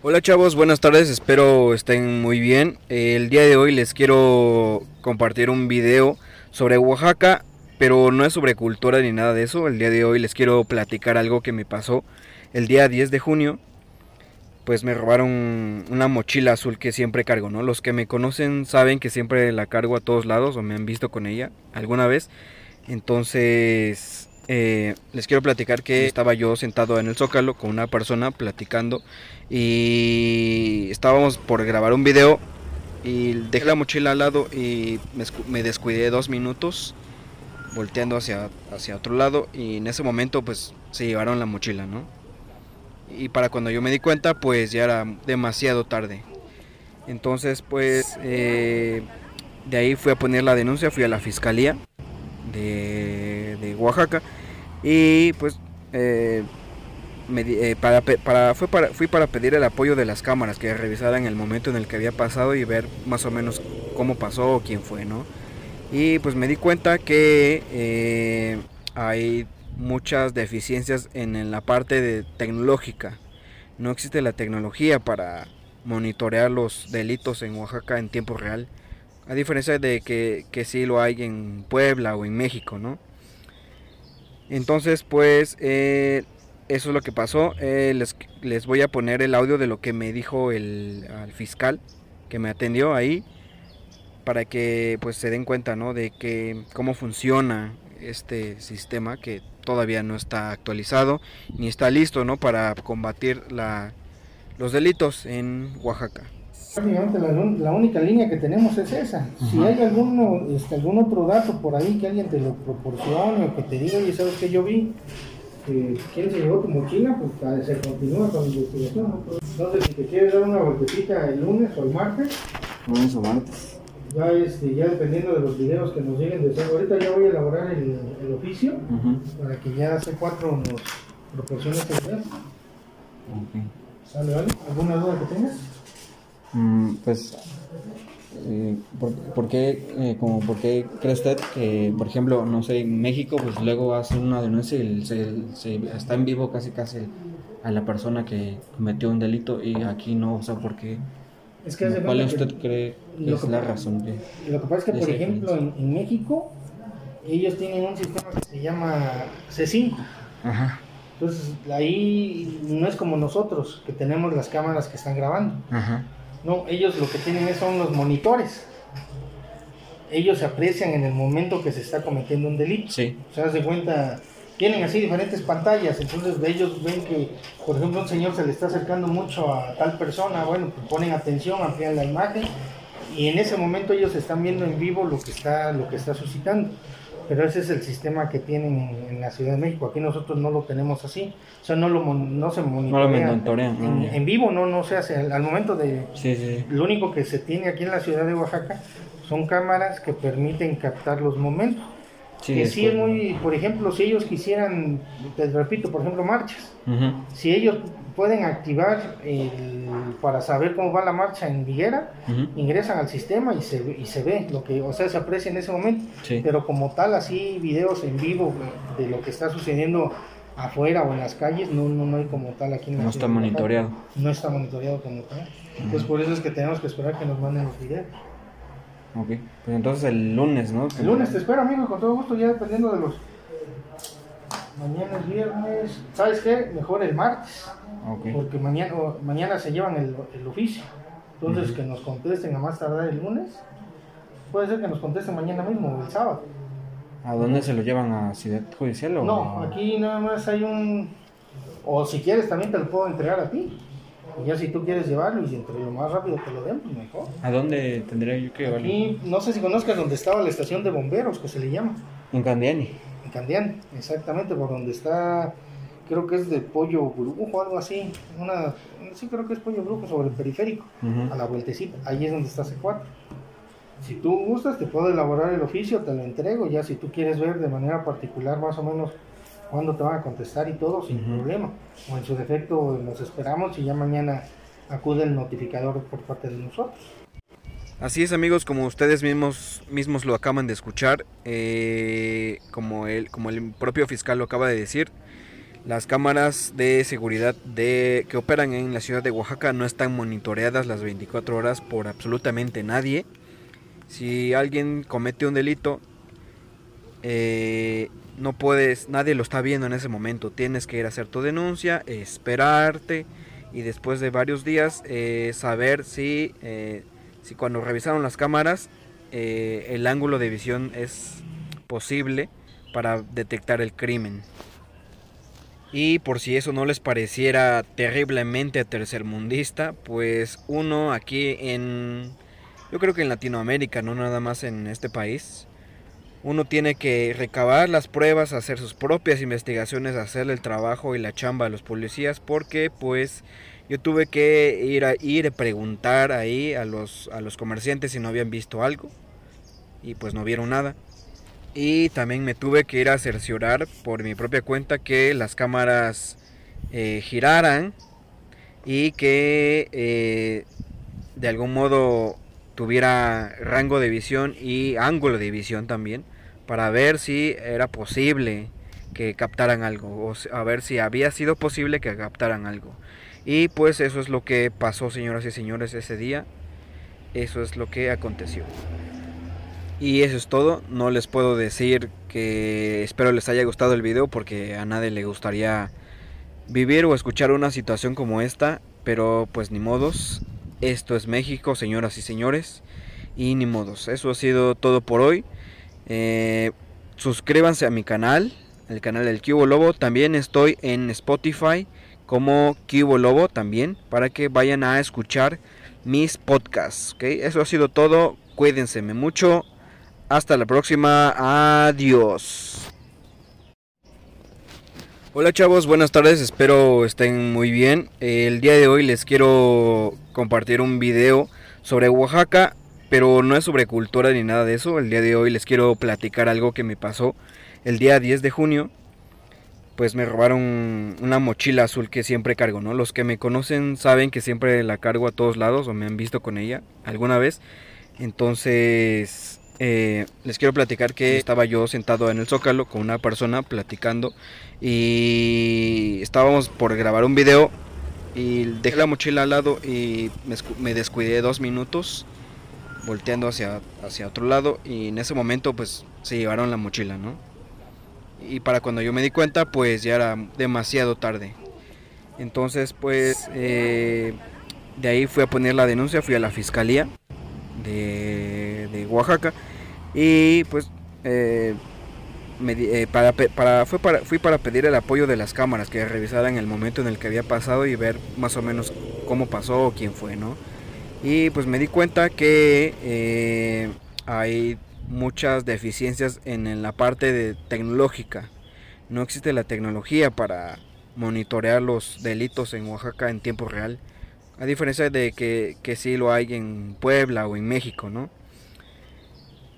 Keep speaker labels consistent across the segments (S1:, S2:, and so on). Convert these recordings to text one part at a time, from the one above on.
S1: Hola chavos, buenas tardes, espero estén muy bien. El día de hoy les quiero compartir un video sobre Oaxaca, pero no es sobre cultura ni nada de eso. El día de hoy les quiero platicar algo que me pasó el día 10 de junio. Pues me robaron una mochila azul que siempre cargo, ¿no? Los que me conocen saben que siempre la cargo a todos lados o me han visto con ella alguna vez. Entonces eh, les quiero platicar que estaba yo sentado en el zócalo con una persona platicando y estábamos por grabar un video y dejé la mochila al lado y me, descuidé dos minutos volteando hacia, hacia otro lado y en ese momento pues se llevaron la mochila, ¿no? Y para cuando yo me di cuenta pues ya era demasiado tarde. Entonces pues eh, de ahí fui a poner la denuncia, fui a la fiscalía de, Oaxaca y pues eh, eh, para, para, fue para, fui para pedir el apoyo de las cámaras que revisaran el momento en el que había pasado y ver más o menos cómo pasó quién fue, ¿no? Y pues me di cuenta que eh, hay muchas deficiencias en, la parte de tecnológica. No existe la tecnología para monitorear los delitos en Oaxaca en tiempo real. A diferencia de que, que sí lo hay en Puebla o en México, ¿no? Entonces, pues, eh, eso es lo que pasó. Eh, les, les, voy a poner el audio de lo que me dijo el, fiscal que me atendió ahí para que pues se den cuenta, ¿no? De que cómo funciona este sistema que todavía no está actualizado ni está listo, ¿no? Para combatir la, los delitos en Oaxaca.
S2: Prácticamente la, única línea que tenemos es esa. Si hay alguno, este, algún otro dato por ahí que alguien te lo proporcione o que te diga, oye, ¿sabes que yo vi? ¿Quién se llevó tu mochila? Pues se continúa con la investigación. sé si te quieres dar una vueltecita el lunes o el martes.
S1: Lunes o martes.
S2: Ya, este, ya dependiendo de los videos que nos lleguen de ser. Ahorita ya voy a elaborar el, el oficio para que ya hace cuatro nos proporcione este video. Okay. ¿Sale, vale? ¿Alguna duda que tengas?
S1: Mm, pues, eh, ¿por, qué, eh, como, ¿por qué cree usted que, por ejemplo, no sé, en México, pues luego hace una denuncia y se, está en vivo casi casi a la persona que cometió un delito y aquí no? O sea, ¿por qué? Es que ¿Cuál usted cree que es la razón?
S2: lo que pasa es que, por ejemplo, en, México, ellos tienen un sistema que se llama C5. Ajá. Entonces, ahí no es como nosotros, que tenemos las cámaras que están grabando. Ajá. No, ellos lo que tienen son los monitores. Ellos se aprecian en el momento que se está cometiendo un delito. Sí. O sea, de cuenta, tienen así diferentes pantallas, entonces ellos ven que, por ejemplo, un señor se le está acercando mucho a tal persona, bueno, pues ponen atención, amplían la imagen y en ese momento ellos están viendo en vivo lo que está, lo que está suscitando pero ese es el sistema que tienen en, la Ciudad de México. Aquí nosotros no lo tenemos así, o sea, no, lo, no se monitorea. No en, vivo no, no se hace, al, momento de... Sí, sí. Lo único que se tiene aquí en la ciudad de Oaxaca son cámaras que permiten captar los momentos. Sí, que sí es muy, por ejemplo, si ellos quisieran, te repito, por ejemplo, marchas, si ellos pueden activar para saber cómo va la marcha en Viguera, ingresan al sistema y se, y se ve lo que, o sea, se aprecia en ese momento, pero como tal, así videos en vivo de lo que está sucediendo afuera o en las calles, no, no, no hay como tal aquí en
S1: No está monitoreado.
S2: No está monitoreado como tal. Entonces por eso es que tenemos que esperar que nos manden los videos.
S1: Ok, pues entonces el lunes, ¿no?
S2: El lunes te espero, amigo, con todo gusto, ya dependiendo de los... Mañana es viernes, ¿sabes qué? Mejor el martes. Porque mañana, mañana se llevan el, el oficio. Entonces, que nos contesten a más tardar el lunes. Puede ser que nos contesten mañana mismo el sábado.
S1: ¿A dónde se lo llevan? ¿A Ciudad Judicial? O
S2: no, aquí nada más hay un. O si quieres, también te lo puedo entregar a ti. Y ya si tú quieres llevarlo y entre lo más rápido te lo den, pues mejor.
S1: ¿A dónde tendría yo que llevarlo?
S2: Aquí, no sé si conozcas donde estaba la estación de bomberos, que se le llama.
S1: En Candiani.
S2: En Candiani, exactamente, por donde está creo que es de pollo brujo, algo así. Una, sí, creo que es pollo brujo sobre el periférico, a la vueltecita. Ahí es donde está C4. Si tú gustas, te puedo elaborar el oficio, te lo entrego. Ya si tú quieres ver de manera particular más o menos cuándo te van a contestar y todo, sin problema. O en su defecto, nos esperamos y ya mañana acude el notificador por parte de nosotros.
S1: Así es amigos, como ustedes mismos, mismos lo acaban de escuchar, eh, como, el, como el propio fiscal lo acaba de decir, Las cámaras de seguridad de, que operan en la ciudad de Oaxaca no están monitoreadas las 24 horas por absolutamente nadie. Si alguien comete un delito, eh, no puedes, nadie lo está viendo en ese momento. Tienes que ir a hacer tu denuncia, esperarte y después de varios días eh, saber si, eh, si cuando revisaron las cámaras el ángulo de visión es posible para detectar el crimen. Y por si eso no les pareciera terriblemente tercermundista, pues uno aquí en, yo creo que en Latinoamérica, no nada más en este país, uno tiene que recabar las pruebas, hacer sus propias investigaciones, hacerle el trabajo y la chamba a los policías, porque pues yo tuve que ir a ir preguntar ahí a los, a los comerciantes si no habían visto algo y pues no vieron nada. Y también me tuve que ir a cerciorar por mi propia cuenta que las cámaras eh, giraran y que eh, de algún modo tuviera rango de visión y ángulo de visión también para ver si era posible que captaran algo o a ver si había sido posible que captaran algo. Y pues eso es lo que pasó, señoras y señores, ese día. Eso es lo que aconteció. Y eso es todo, no les puedo decir que espero les haya gustado el video porque a nadie le gustaría vivir o escuchar una situación como esta, pero pues ni modos, esto es México, señoras y señores, y ni modos, eso ha sido todo por hoy. Eh, suscríbanse a mi canal, el canal del Cubo Lobo, también estoy en Spotify como Cubo Lobo también, para que vayan a escuchar mis podcasts, ¿ok? Eso ha sido todo, cuídense mucho. Hasta la próxima. Adiós. Hola chavos, buenas tardes, espero estén muy bien. El día de hoy les quiero compartir un video sobre Oaxaca, pero no es sobre cultura ni nada de eso. El día de hoy les quiero platicar algo que me pasó el día 10 de junio. Pues me robaron una mochila azul que siempre cargo, ¿no? Los que me conocen saben que siempre la cargo a todos lados o me han visto con ella alguna vez. Entonces eh, les quiero platicar que estaba yo sentado en el zócalo con una persona platicando y estábamos por grabar un video y dejé la mochila al lado y me, descuidé dos minutos volteando hacia, hacia otro lado y en ese momento pues se llevaron la mochila, ¿no? Y para cuando yo me di cuenta pues ya era demasiado tarde. Entonces pues eh, de ahí fui a poner la denuncia, fui a la fiscalía de, Oaxaca y pues eh, eh, para, para, fue para, fui para pedir el apoyo de las cámaras que revisaran el momento en el que había pasado y ver más o menos cómo pasó o quién fue, ¿no? Y pues me di cuenta que eh, hay muchas deficiencias en, la parte de tecnológica. No existe la tecnología para monitorear los delitos en Oaxaca en tiempo real. A diferencia de que, que sí lo hay en Puebla o en México, ¿no?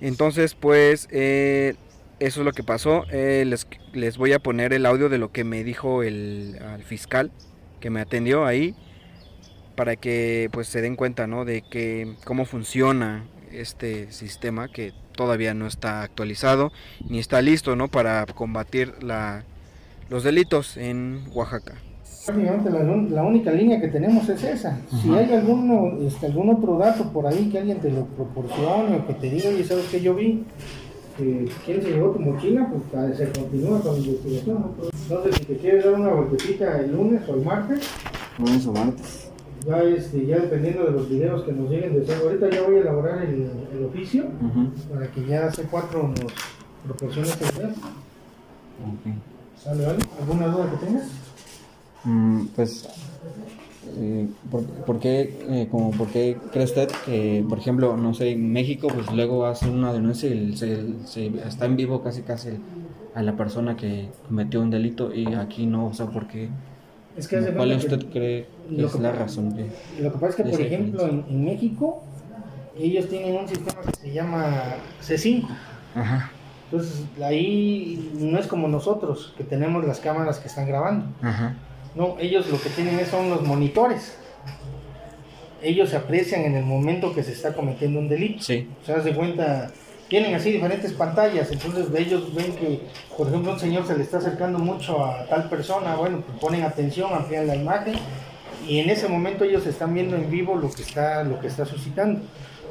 S1: Entonces, pues, eh, eso es lo que pasó. Eh, les, les, voy a poner el audio de lo que me dijo el, fiscal que me atendió ahí para que pues se den cuenta, ¿no? De que cómo funciona este sistema que todavía no está actualizado ni está listo, ¿no? Para combatir la, los delitos en Oaxaca.
S2: Prácticamente la, única línea que tenemos es esa. Si hay alguno, este, algún otro dato por ahí que alguien te lo proporcione o que te diga, y sabes que yo vi, que quién se llevó tu mochila, pues se continúa con la investigación. sé si te quieres dar una vueltecita el lunes o el martes.
S1: Lunes o martes.
S2: Ya, este, ya dependiendo de los videos que nos lleguen de ser. Ahorita ya voy a elaborar el, el oficio para que ya hace cuatro nos proporcione este video. ¿Sale, vale? ¿Alguna duda que tengas?
S1: Mm, pues, eh, ¿por, qué, eh, como, ¿por qué cree usted que, por ejemplo, no sé, en México, pues luego hace una denuncia y se, está en vivo casi casi a la persona que cometió un delito y aquí no? O sea, ¿por qué? Es que ¿Cuál usted cree que es la razón? De,
S2: lo que pasa es que, por ejemplo, en, México, ellos tienen un sistema que se llama C5. Ajá. Entonces, ahí no es como nosotros, que tenemos las cámaras que están grabando. Ajá. No, ellos lo que tienen son los monitores. Ellos se aprecian en el momento que se está cometiendo un delito. Sí. O sea, se cuenta, tienen así diferentes pantallas, entonces ellos ven que, por ejemplo, un señor se le está acercando mucho a tal persona, bueno, pues ponen atención, amplían la imagen y en ese momento ellos están viendo en vivo lo que está, lo que está suscitando.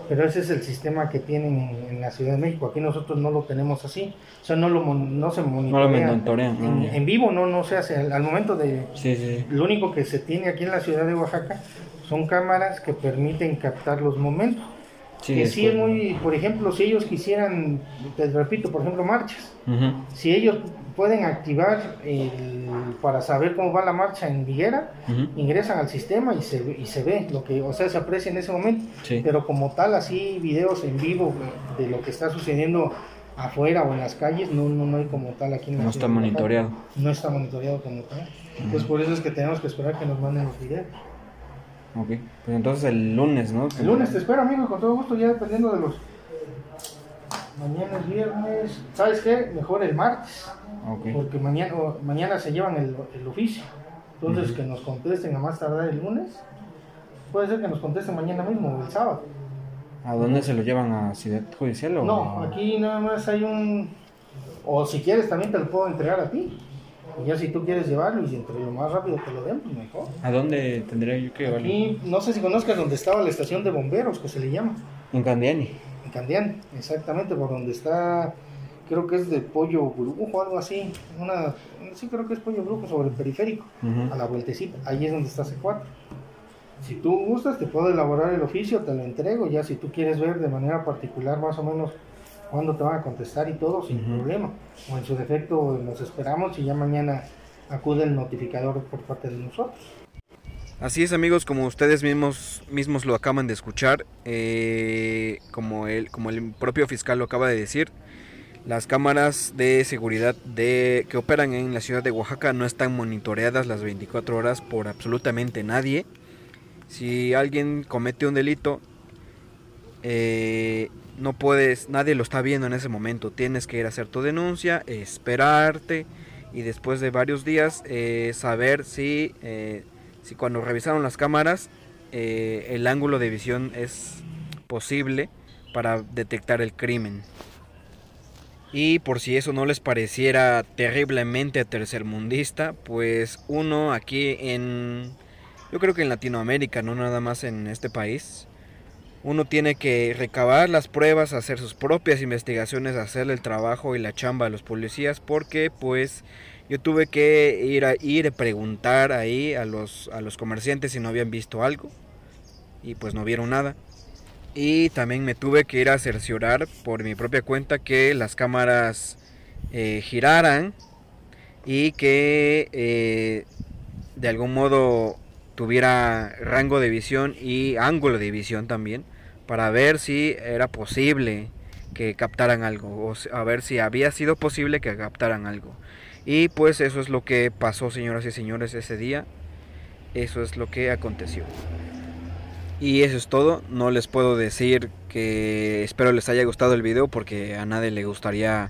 S2: Pero ese es el sistema que tienen en, la Ciudad de México. Aquí nosotros no lo tenemos así. O sea, no, lo, no se monitorea. en, en, vivo no, no se hace. Al, momento de... Sí, sí. Lo único que se tiene aquí en la ciudad de Oaxaca son cámaras que permiten captar los momentos. Sí, que sí es muy, por ejemplo, si ellos quisieran, te repito, por ejemplo, marchas, si ellos pueden activar el, para saber cómo va la marcha en Viguera, ingresan al sistema y se, y se ve lo que, o sea, se aprecia en ese momento, pero como tal, así videos en vivo de lo que está sucediendo afuera o en las calles, no, no, no hay como tal aquí en
S1: la No está monitoreado.
S2: No está monitoreado como tal. Entonces por eso es que tenemos que esperar que nos manden los videos.
S1: Ok, pues entonces el lunes, ¿no?
S2: El lunes te espero, amigo, con todo gusto, ya dependiendo de los... Mañana es viernes, ¿sabes qué? Mejor el martes. Okay. Porque mañana, mañana se llevan el, el oficio. Entonces que nos contesten a más tardar el lunes. Puede ser que nos contesten mañana mismo o el sábado.
S1: ¿A dónde se lo llevan? ¿A Ciudad Judicial o...?
S2: No, aquí nada más hay un... O si quieres también te lo puedo entregar a ti. Y ya si tú quieres llevarlo y entre lo más rápido te lo den, pues mejor.
S1: ¿A dónde tendría yo que llevarlo?
S2: Aquí, no sé si conozcas donde estaba la estación de bomberos, que se le llama.
S1: En Candiani.
S2: En Candiani, exactamente, por donde está, creo que es de pollo brujo o algo así. Una, sí, creo que es pollo brujo sobre el periférico, a la vueltecita. Ahí es donde está C4. Si tú gustas, te puedo elaborar el oficio, te lo entrego. Ya si tú quieres ver de manera particular más o menos cuándo te van a contestar y todo, sin problema. O en su defecto nos esperamos y ya mañana acude el notificador por parte de nosotros.
S1: Así es amigos, como ustedes mismos, mismos lo acaban de escuchar, eh, como, el, como el propio fiscal lo acaba de decir, las cámaras de seguridad de, que operan en la ciudad de Oaxaca no están monitoreadas las 24 horas por absolutamente nadie. Si alguien comete un delito, eh, no puedes, nadie lo está viendo en ese momento. Tienes que ir a hacer tu denuncia, esperarte y después de varios días eh, saber si, eh, si cuando revisaron las cámaras el ángulo de visión es posible para detectar el crimen. Y por si eso no les pareciera terriblemente tercermundista, pues uno aquí en, yo creo que en Latinoamérica, no nada más en este país, uno tiene que recabar las pruebas, hacer sus propias investigaciones, hacerle el trabajo y la chamba a los policías, porque pues yo tuve que ir a ir a preguntar ahí a los, a los comerciantes si no habían visto algo y pues no vieron nada. Y también me tuve que ir a cerciorar por mi propia cuenta que las cámaras eh, giraran y que eh, de algún modo tuviera rango de visión y ángulo de visión también para ver si era posible que captaran algo o a ver si había sido posible que captaran algo. Y pues eso es lo que pasó, señoras y señores, ese día. Eso es lo que aconteció. Y eso es todo. No les puedo decir que espero les haya gustado el video porque a nadie le gustaría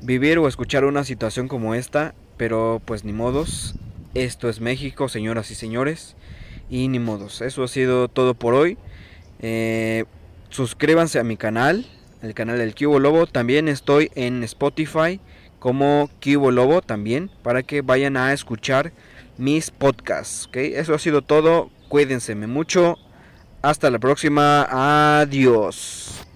S1: vivir o escuchar una situación como esta. Pero pues ni modos. Esto es México, señoras y señores. Y ni modos. Eso ha sido todo por hoy. Eh, suscríbanse a mi canal, el canal del Cubo Lobo. También estoy en Spotify como Cubo Lobo también para que vayan a escuchar mis podcasts. ¿okay? Eso ha sido todo. Cuídense mucho. Hasta la próxima. Adiós.